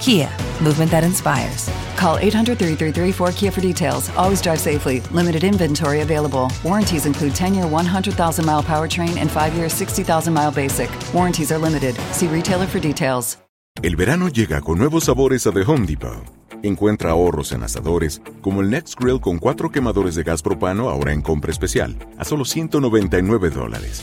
Kia, movement that inspires. Call 800 333 4KIA for details. Always drive safely. Limited inventory available. Warranties include 10 year 100,000 mile powertrain and 5 year 60,000 mile basic. Warranties are limited. See retailer for details. El verano llega con nuevos sabores a The Home Depot. Encuentra ahorros en asadores, como el Next Grill con cuatro quemadores de gas propano ahora en compra especial, a solo 199 dólares.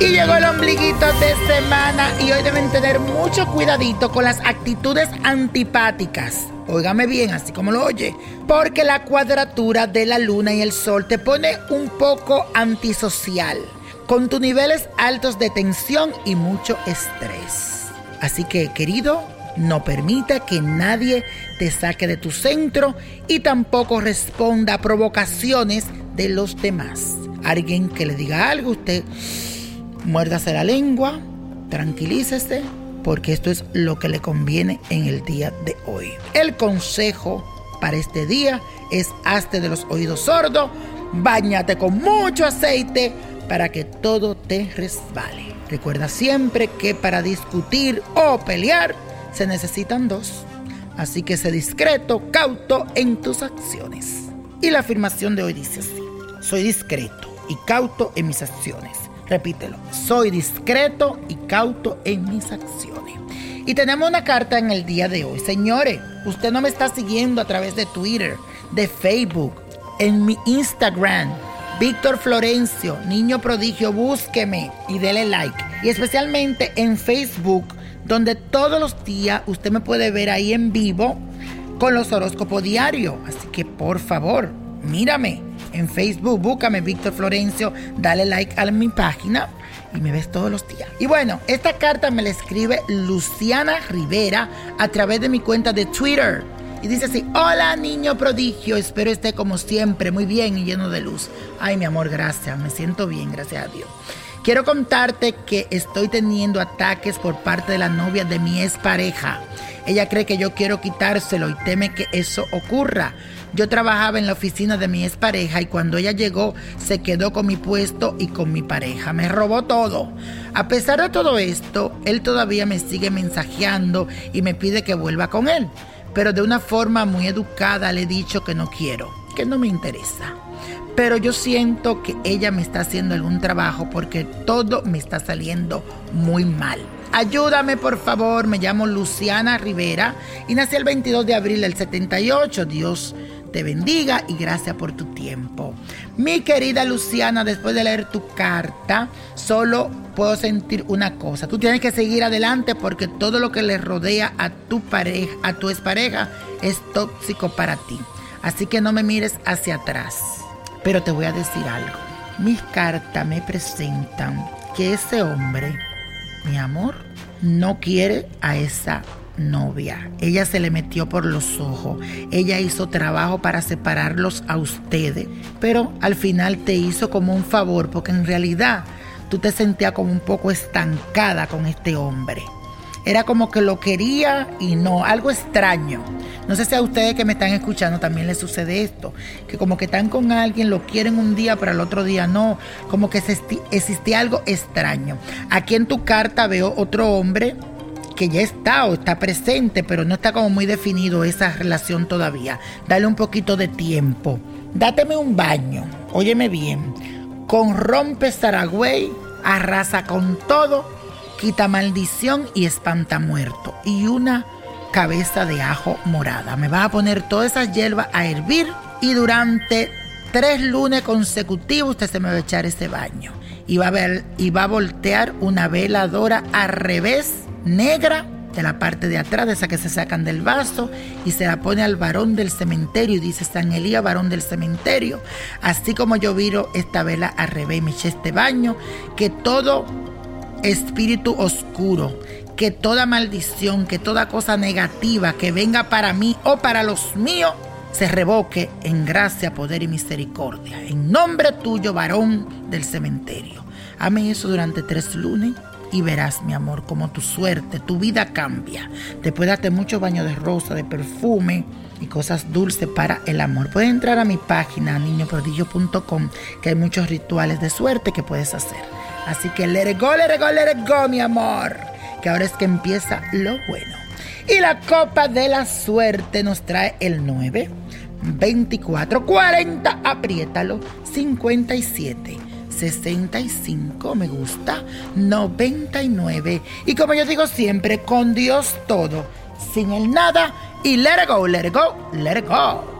Y llegó el ombliguito de semana y hoy deben tener mucho cuidadito con las actitudes antipáticas. Óigame bien, así como lo oye, porque la cuadratura de la luna y el sol te pone un poco antisocial, con tus niveles altos de tensión y mucho estrés. Así que, querido, no permita que nadie te saque de tu centro y tampoco responda a provocaciones de los demás. Alguien que le diga algo, usted muérdase la lengua, tranquilícese, porque esto es lo que le conviene en el día de hoy. El consejo para este día es hazte de los oídos sordos, bañate con mucho aceite para que todo te resbale. Recuerda siempre que para discutir o pelear se necesitan dos. Así que sé discreto, cauto en tus acciones. Y la afirmación de hoy dice así. Soy discreto y cauto en mis acciones. Repítelo. Soy discreto y cauto en mis acciones. Y tenemos una carta en el día de hoy. Señores, usted no me está siguiendo a través de Twitter, de Facebook, en mi Instagram. Víctor Florencio, niño prodigio, búsqueme y dele like. Y especialmente en Facebook, donde todos los días usted me puede ver ahí en vivo con los horóscopos diarios. Así que por favor, mírame en Facebook, búscame Víctor Florencio, dale like a mi página y me ves todos los días. Y bueno, esta carta me la escribe Luciana Rivera a través de mi cuenta de Twitter. Y dice así, hola niño prodigio, espero esté como siempre, muy bien y lleno de luz. Ay mi amor, gracias, me siento bien, gracias a Dios. Quiero contarte que estoy teniendo ataques por parte de la novia de mi expareja. Ella cree que yo quiero quitárselo y teme que eso ocurra. Yo trabajaba en la oficina de mi expareja y cuando ella llegó se quedó con mi puesto y con mi pareja. Me robó todo. A pesar de todo esto, él todavía me sigue mensajeando y me pide que vuelva con él. Pero de una forma muy educada le he dicho que no quiero, que no me interesa. Pero yo siento que ella me está haciendo algún trabajo porque todo me está saliendo muy mal. Ayúdame por favor, me llamo Luciana Rivera y nací el 22 de abril del 78. Dios te bendiga y gracias por tu tiempo. Mi querida Luciana, después de leer tu carta, solo puedo sentir una cosa. Tú tienes que seguir adelante porque todo lo que le rodea a tu pareja, a tu expareja, es tóxico para ti. Así que no me mires hacia atrás. Pero te voy a decir algo. Mis cartas me presentan que ese hombre, mi amor, no quiere a esa novia. Ella se le metió por los ojos. Ella hizo trabajo para separarlos a ustedes. Pero al final te hizo como un favor porque en realidad tú te sentías como un poco estancada con este hombre. Era como que lo quería y no, algo extraño. No sé si a ustedes que me están escuchando también les sucede esto, que como que están con alguien, lo quieren un día, pero al otro día no, como que existía algo extraño. Aquí en tu carta veo otro hombre que ya está o está presente, pero no está como muy definido esa relación todavía. Dale un poquito de tiempo. Dáteme un baño, óyeme bien, con rompe Saragüey, arrasa con todo, quita maldición y espanta muerto. Y una cabeza de ajo morada. Me va a poner todas esas hierbas a hervir y durante tres lunes consecutivos usted se me va a echar ese baño. Y va a, ver, y va a voltear una veladora al revés negra de la parte de atrás, de esa que se sacan del vaso, y se la pone al varón del cementerio, y dice San Elías, varón del cementerio, así como yo viro esta vela al revés me eché este baño, que todo espíritu oscuro, que toda maldición, que toda cosa negativa que venga para mí o para los míos, se revoque en gracia, poder y misericordia. En nombre tuyo, varón del cementerio. Amén eso durante tres lunes y verás, mi amor, como tu suerte, tu vida cambia. Después date mucho baño de rosa, de perfume y cosas dulces para el amor. Puedes entrar a mi página niñoprodigio.com que hay muchos rituales de suerte que puedes hacer. Así que let it go, let it go, let it go, mi amor. Que ahora es que empieza lo bueno. Y la copa de la suerte nos trae el 9, 24, 40, apriétalo, 57. 65 me gusta, 99. Y como yo digo siempre, con Dios todo, sin el nada y let it go, let it go, let it go.